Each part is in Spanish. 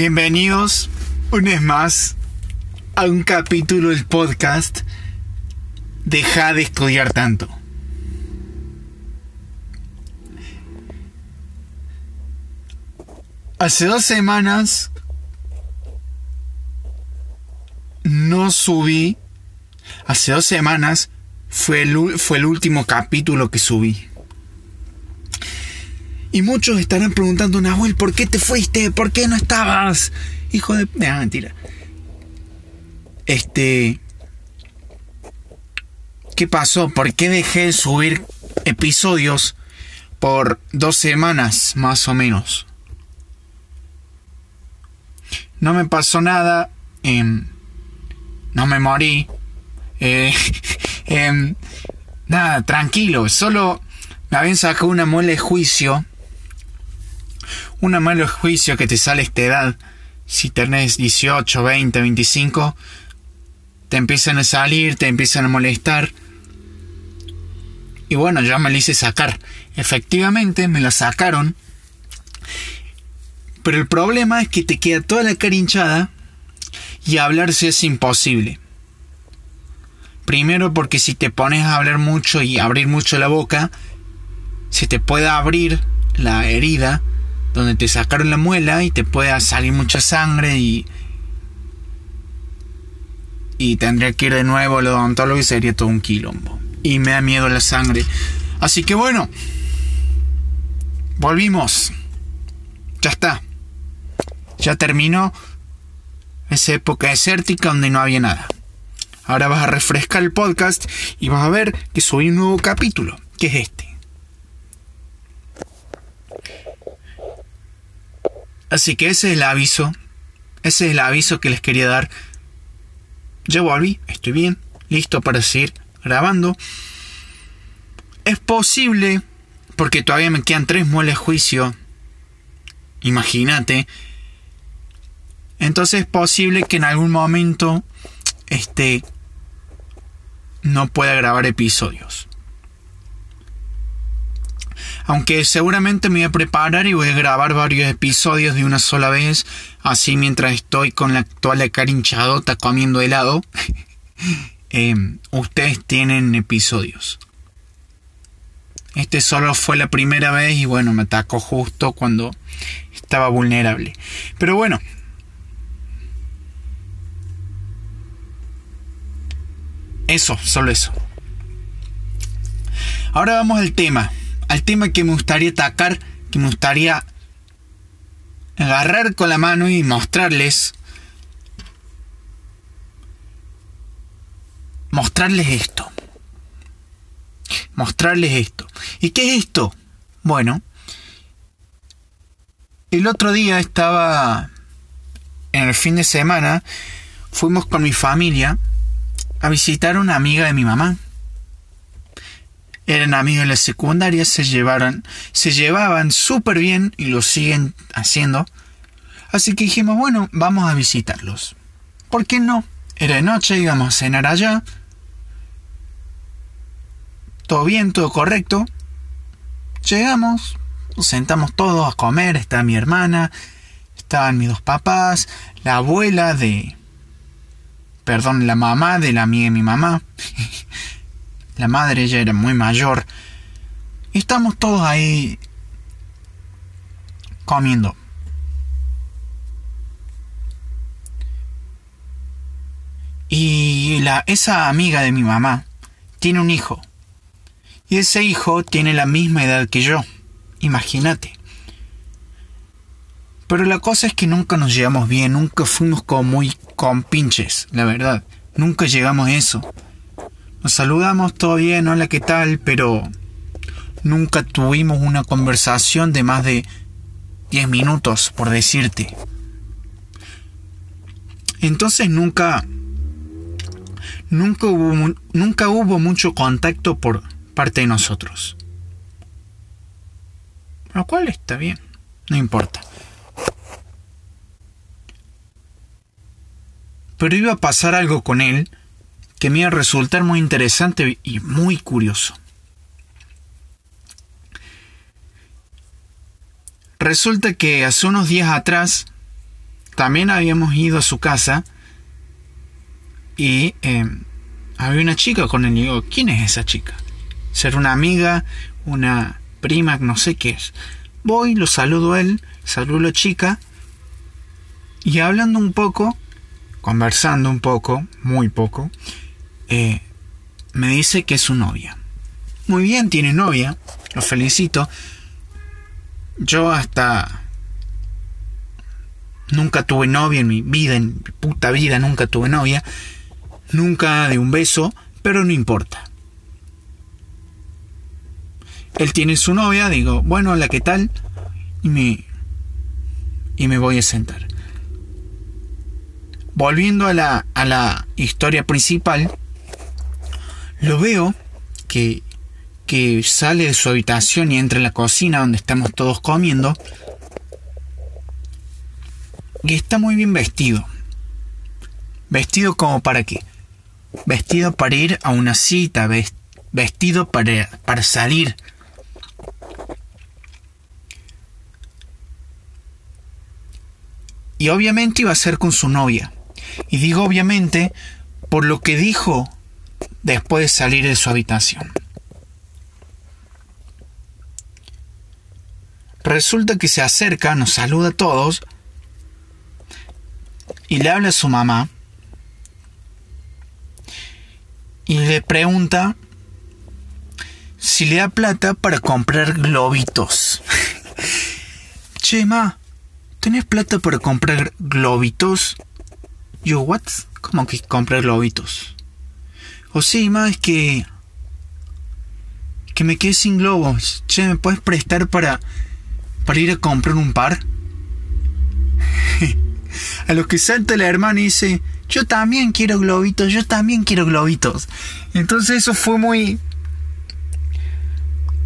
Bienvenidos una vez más a un capítulo del podcast Deja de estudiar tanto. Hace dos semanas no subí. Hace dos semanas fue el, fue el último capítulo que subí. Y muchos estarán preguntando, Nahuel, ¿por qué te fuiste? ¿Por qué no estabas? Hijo de... No, mentira. Este... ¿Qué pasó? ¿Por qué dejé de subir episodios por dos semanas más o menos? No me pasó nada. Em, no me morí. Eh, em, nada, tranquilo. Solo me habían sacado una muela de juicio una malo juicio que te sale esta edad, si tenés 18, 20, 25, te empiezan a salir, te empiezan a molestar. Y bueno, ya me la hice sacar. Efectivamente, me la sacaron. Pero el problema es que te queda toda la cara hinchada y hablarse es imposible. Primero porque si te pones a hablar mucho y abrir mucho la boca, se te puede abrir la herida donde te sacaron la muela y te puede salir mucha sangre y y tendría que ir de nuevo al odontólogo y sería todo un quilombo. Y me da miedo la sangre. Así que bueno, volvimos. Ya está. Ya terminó esa época desértica donde no había nada. Ahora vas a refrescar el podcast y vas a ver que subí un nuevo capítulo, que es este. Así que ese es el aviso. Ese es el aviso que les quería dar. Ya volví, estoy bien, listo para seguir grabando. Es posible, porque todavía me quedan tres muelas de juicio. Imagínate. Entonces es posible que en algún momento este no pueda grabar episodios. Aunque seguramente me voy a preparar y voy a grabar varios episodios de una sola vez. Así mientras estoy con la actual cara hinchadota comiendo helado. Eh, ustedes tienen episodios. Este solo fue la primera vez y bueno, me atacó justo cuando estaba vulnerable. Pero bueno. Eso, solo eso. Ahora vamos al tema al tema que me gustaría atacar, que me gustaría agarrar con la mano y mostrarles. Mostrarles esto. Mostrarles esto. ¿Y qué es esto? Bueno, el otro día estaba en el fin de semana, fuimos con mi familia a visitar a una amiga de mi mamá eran amigos de la secundaria, se llevaron, se llevaban súper bien y lo siguen haciendo. Así que dijimos, bueno, vamos a visitarlos. ¿Por qué no? Era de noche, íbamos a cenar allá. Todo bien, todo correcto. Llegamos, nos sentamos todos a comer, está mi hermana, estaban mis dos papás, la abuela de... Perdón, la mamá de la amiga de mi mamá. La madre ya era muy mayor. Estamos todos ahí comiendo. Y la, esa amiga de mi mamá tiene un hijo. Y ese hijo tiene la misma edad que yo. Imagínate. Pero la cosa es que nunca nos llevamos bien, nunca fuimos como muy compinches, la verdad. Nunca llegamos a eso. Nos saludamos todo bien, hola, ¿qué tal? Pero nunca tuvimos una conversación de más de 10 minutos, por decirte. Entonces nunca nunca hubo nunca hubo mucho contacto por parte de nosotros. Lo cual está bien, no importa. Pero iba a pasar algo con él que me iba a resultar muy interesante y muy curioso. Resulta que hace unos días atrás también habíamos ido a su casa y eh, había una chica con él. Y digo, ¿quién es esa chica? Ser una amiga, una prima, no sé qué es. Voy, lo saludo a él, saludo a la chica y hablando un poco, conversando un poco, muy poco, eh, me dice que es su novia. Muy bien, tiene novia, lo felicito. Yo hasta nunca tuve novia en mi vida, en mi puta vida nunca tuve novia, nunca de un beso, pero no importa. Él tiene su novia, digo, bueno, hola, ¿qué tal? Y me, y me voy a sentar. Volviendo a la, a la historia principal, lo veo que, que sale de su habitación y entra en la cocina donde estamos todos comiendo. Y está muy bien vestido. ¿Vestido como para qué? Vestido para ir a una cita, vestido para, para salir. Y obviamente iba a ser con su novia. Y digo obviamente por lo que dijo después de salir de su habitación. Resulta que se acerca, nos saluda a todos y le habla a su mamá y le pregunta si le da plata para comprar globitos. Chema, ¿tenés plata para comprar globitos? Yo, ¿what? ¿Cómo que comprar globitos? O sí, más que. que me quedé sin globos. Che, ¿me puedes prestar para. para ir a comprar un par? a lo que salta la hermana y dice: Yo también quiero globitos, yo también quiero globitos. Entonces eso fue muy.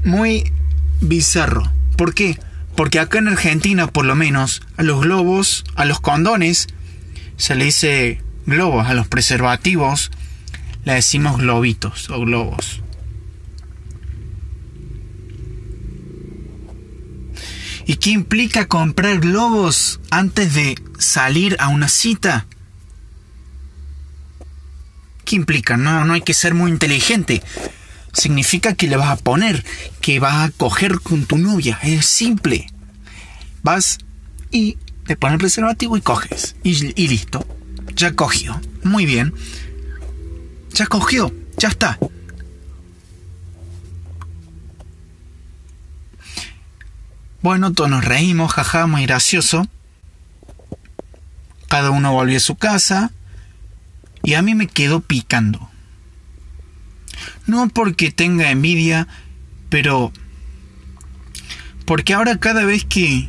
muy bizarro. ¿Por qué? Porque acá en Argentina, por lo menos, a los globos, a los condones, se le dice globos, a los preservativos, le decimos globitos o globos. ¿Y qué implica comprar globos antes de salir a una cita? ¿Qué implica? No, no hay que ser muy inteligente. Significa que le vas a poner, que vas a coger con tu novia. Es simple. Vas y te pones el preservativo y coges. Y, y listo. Ya cogió. Muy bien. Ya cogió, ya está. Bueno, todos nos reímos, jaja, muy gracioso. Cada uno volvió a su casa y a mí me quedó picando. No porque tenga envidia, pero porque ahora cada vez que,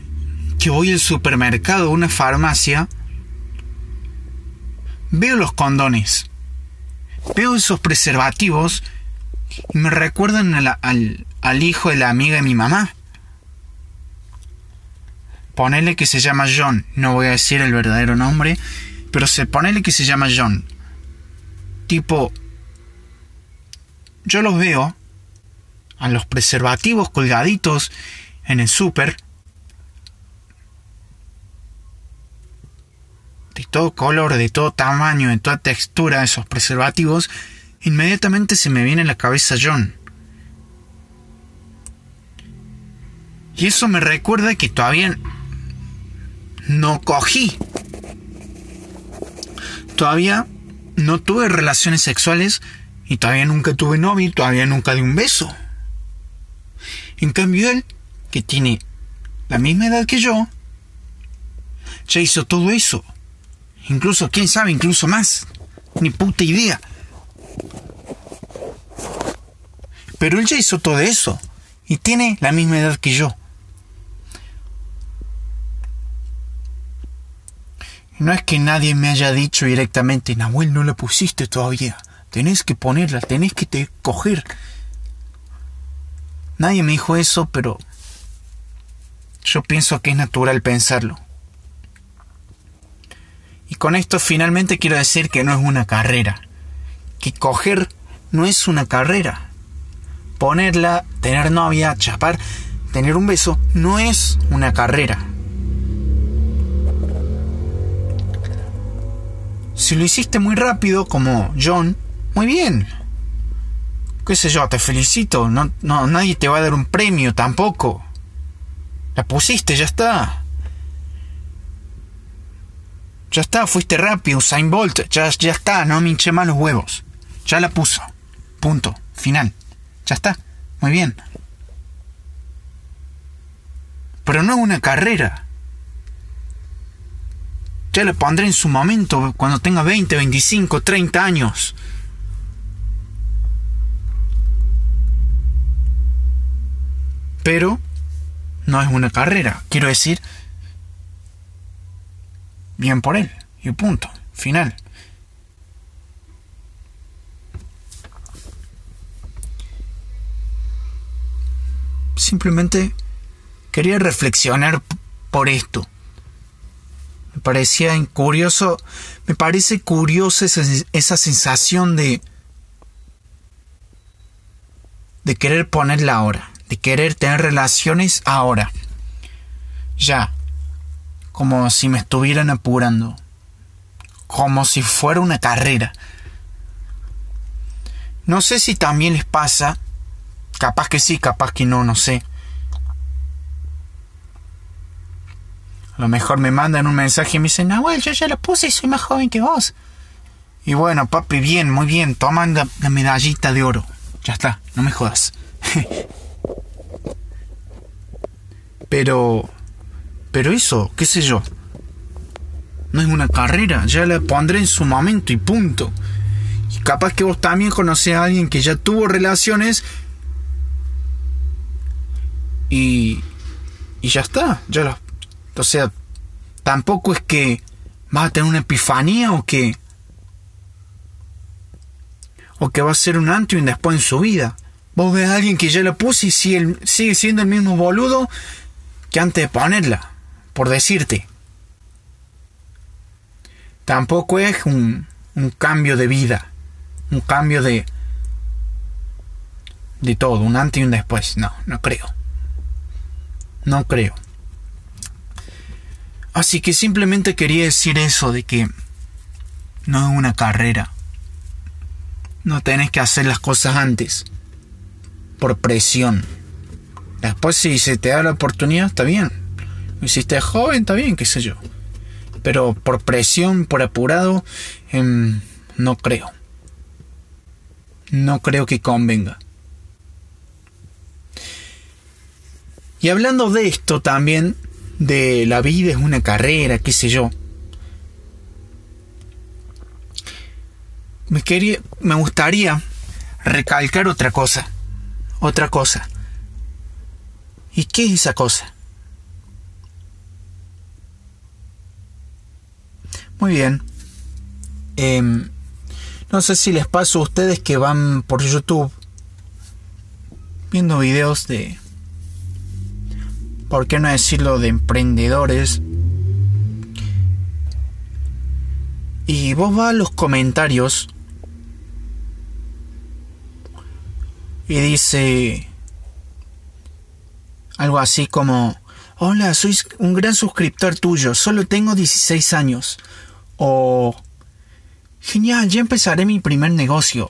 que voy al supermercado o una farmacia, veo los condones veo esos preservativos y me recuerdan al, hijo de la amiga de mi mamá. Ponele que se llama John, no voy a decir el verdadero nombre, pero se ponele que se llama John. Tipo, yo los veo a los preservativos colgaditos en el súper todo color, de todo tamaño, de toda textura esos preservativos, inmediatamente se me viene a la cabeza John. Y eso me recuerda que todavía no cogí. Todavía no tuve relaciones sexuales y todavía nunca tuve novio y todavía nunca di un beso. En cambio él, que tiene la misma edad que yo, ya hizo todo eso. Incluso, quién sabe, incluso más. Ni puta idea. Pero él ya hizo todo eso. Y tiene la misma edad que yo. No es que nadie me haya dicho directamente, Nahuel, no la pusiste todavía. Tenés que ponerla, tenés que te coger. Nadie me dijo eso, pero yo pienso que es natural pensarlo. Y con esto finalmente quiero decir que no es una carrera. Que coger no es una carrera. Ponerla, tener novia, chapar, tener un beso, no es una carrera. Si lo hiciste muy rápido, como John, muy bien. Qué sé yo, te felicito. No, no, nadie te va a dar un premio tampoco. La pusiste, ya está. Ya está, fuiste rápido, Usain Bolt. Ya, está, no me hinché más los huevos. Ya la puso. Punto. Final. Ya está. Muy bien. Pero no es una carrera. Ya la pondré en su momento, cuando tenga 20, 25, 30 años. Pero no es una carrera. Quiero decir, bien por él. Y punto. Final. Simplemente quería reflexionar por esto. Me parecía curioso, me parece curiosa esa, sensación de de querer ponerla ahora, de querer tener relaciones ahora. Ya, como si me estuvieran apurando, como si fuera una carrera. No sé si también les pasa, capaz que sí, capaz que no, no sé. A lo mejor me mandan un mensaje y me dicen, Nahuel, yo ya lo puse y soy más joven que vos. Y bueno, papi, bien, muy bien, toman la, la medallita de oro. Ya está, no me jodas. pero... Pero eso, qué sé yo. No es una carrera, ya la pondré en su momento y punto. Y capaz que vos también conocés a alguien que ya tuvo relaciones y, y ya está, ya lo, o sea, tampoco es que va a tener una epifanía o que o que va a ser un antes y un después en su vida. Vos ves a alguien que ya la puso y sigue siendo el mismo boludo que antes de ponerla, por decirte. Tampoco es un, un cambio de vida, un cambio de de todo, un antes y un después. No, no creo. No creo. Así que simplemente quería decir eso de que no es una carrera. No tenés que hacer las cosas antes. Por presión. Después si se te da la oportunidad, está bien. Lo hiciste joven, está bien, qué sé yo. Pero por presión, por apurado, em, no creo. No creo que convenga. Y hablando de esto también, de la vida es una carrera, qué sé yo. Me quería, me gustaría recalcar otra cosa, otra cosa. ¿Y qué es esa cosa? Muy bien. Em, no sé si les paso a ustedes que van por YouTube viendo videos de ¿por qué no decirlo de emprendedores? Y vos vas a los comentarios y dice algo así como, hola, soy un gran suscriptor tuyo, solo tengo 16 años. O, genial, ya empezaré mi primer negocio,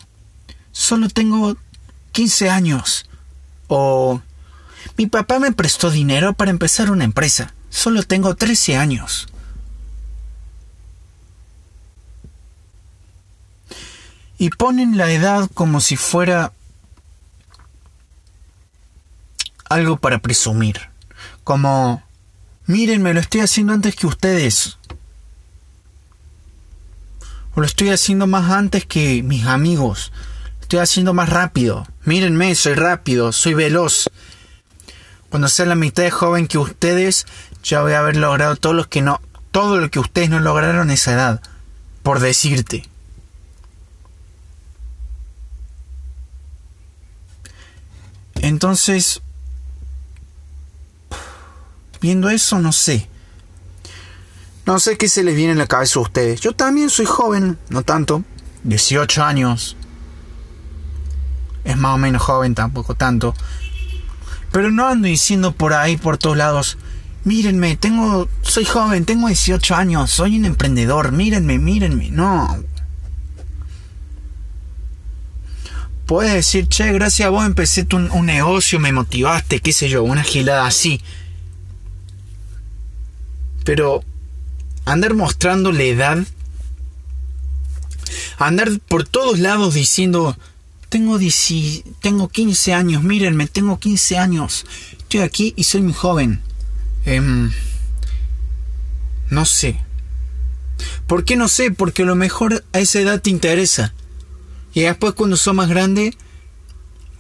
solo tengo 15 años. O, mi papá me prestó dinero para empezar una empresa. Solo tengo 13 años. Y ponen la edad como si fuera algo para presumir. Como, miren, me lo estoy haciendo antes que ustedes. O lo estoy haciendo más antes que mis amigos. Estoy haciendo más rápido. Mírenme, soy rápido, soy veloz. Cuando sea la mitad de joven que ustedes, ya voy a haber logrado todo lo que no, todo lo que ustedes no lograron a esa edad, por decirte. Entonces, viendo eso, no sé. No sé qué se les viene en la cabeza a ustedes. Yo también soy joven, no tanto, 18 años. Es más o menos joven, tampoco tanto. Pero no ando diciendo por ahí, por todos lados, mírenme, tengo, soy joven, tengo 18 años, soy un emprendedor, mírenme, mírenme. No. Puedes decir, che, gracias a vos empecé un, un negocio, me motivaste, qué sé yo, una gilada así. Pero andar mostrando la edad, andar por todos lados diciendo, tengo, tengo 15 años, mírenme, tengo 15 años, estoy aquí y soy muy joven. Em, no sé. ¿Por qué no sé? Porque a lo mejor a esa edad te interesa. Y después cuando sos más grande,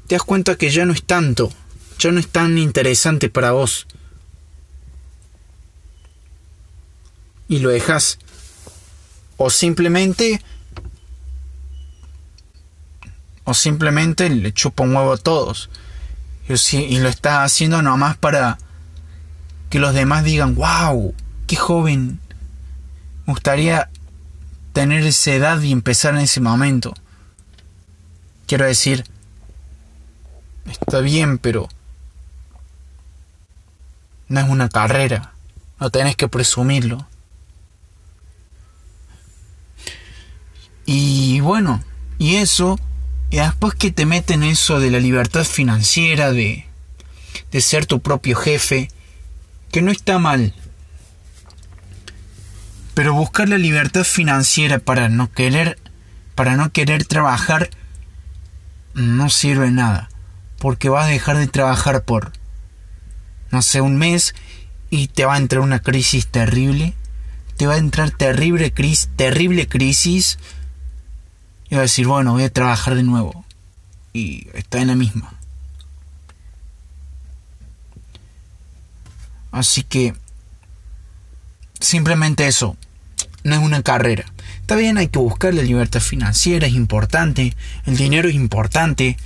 te das cuenta que ya no es tanto, ya no es tan interesante para vos. Y lo dejas. O simplemente... O simplemente le chupa un huevo a todos. Y lo estás haciendo nomás para que los demás digan, wow, qué joven. Me gustaría tener esa edad y empezar en ese momento. Quiero decir, está bien, pero no es una carrera. No tenés que presumirlo. Y bueno, y eso, y después que te meten eso de la libertad financiera, de, de ser tu propio jefe, que no está mal. Pero buscar la libertad financiera para no querer para no querer trabajar no sirve nada, porque vas a dejar de trabajar por no sé, un mes y te va a entrar una crisis terrible, te va a entrar terrible crisis, terrible crisis y va a decir, bueno, voy a trabajar de nuevo y está en la misma. Así que simplemente eso, no es una carrera. Está bien, hay que buscar la libertad financiera, es importante, el dinero es importante.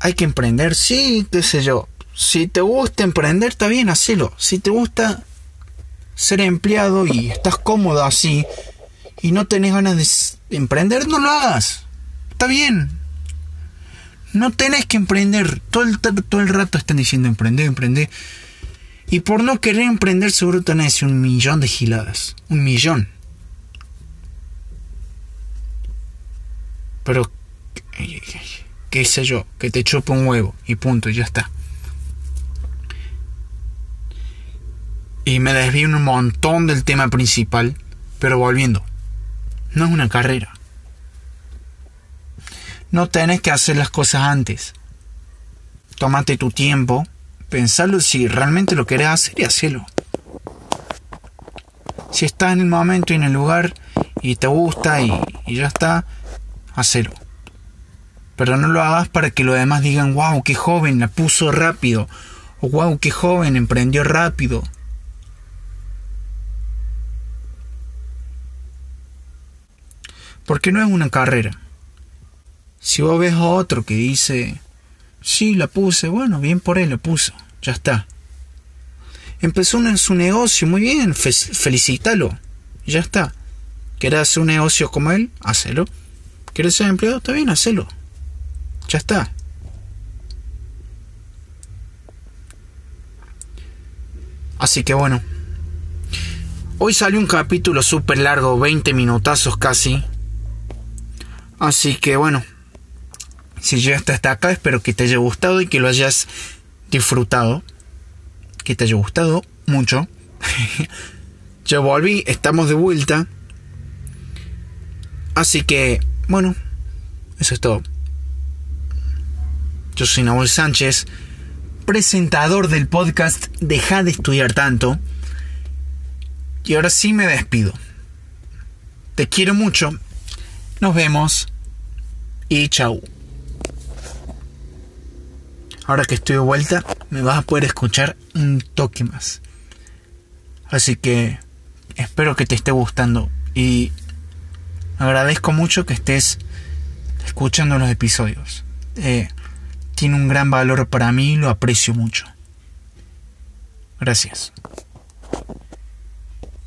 Hay que emprender, sí, qué sé yo. Si te gusta emprender, está bien, hacelo. Si te gusta ser empleado y estás cómodo así y no tenés ganas de emprender, no lo hagas. Está bien. No tenés que emprender. Todo el, todo el rato están diciendo emprender, emprender. Y por no querer emprender seguro tenés un millón de giladas. Un millón. Pero, qué sé yo, que te chupe un huevo y punto, y ya está. Y me desvío un montón del tema principal, pero volviendo. No es una carrera. No tenés que hacer las cosas antes. Tómate tu tiempo pensarlo si realmente lo querés hacer y hacerlo. Si estás en el momento y en el lugar y te gusta y, ya está, hacelo. Pero no lo hagas para que los demás digan, wow, qué joven, la puso rápido. O wow, qué joven, emprendió rápido. Porque no es una carrera. Si vos ves a otro que dice, sí, la puse, bueno, bien por él, la puso ya está. Empezó en su negocio, muy bien, felicítalo, ya está. ¿Quieres hacer un negocio como él? Hacelo. ¿Quieres ser empleado? Está bien, hacelo. Ya está. Así que bueno. Hoy salió un capítulo súper largo, 20 minutazos casi. Así que bueno. Si llegaste hasta acá, espero que te haya gustado y que lo hayas disfrutado, que te haya gustado mucho. Yo volví, estamos de vuelta. Así que, bueno, eso es todo. Yo soy Nahuel Sánchez, presentador del podcast Deja de estudiar tanto. Y ahora sí me despido. Te quiero mucho. Nos vemos. Y chau. Ahora que estoy de vuelta, me vas a poder escuchar un toque más. Así que espero que te esté gustando y agradezco mucho que estés escuchando los episodios. Eh, tiene un gran valor para mí y lo aprecio mucho. Gracias.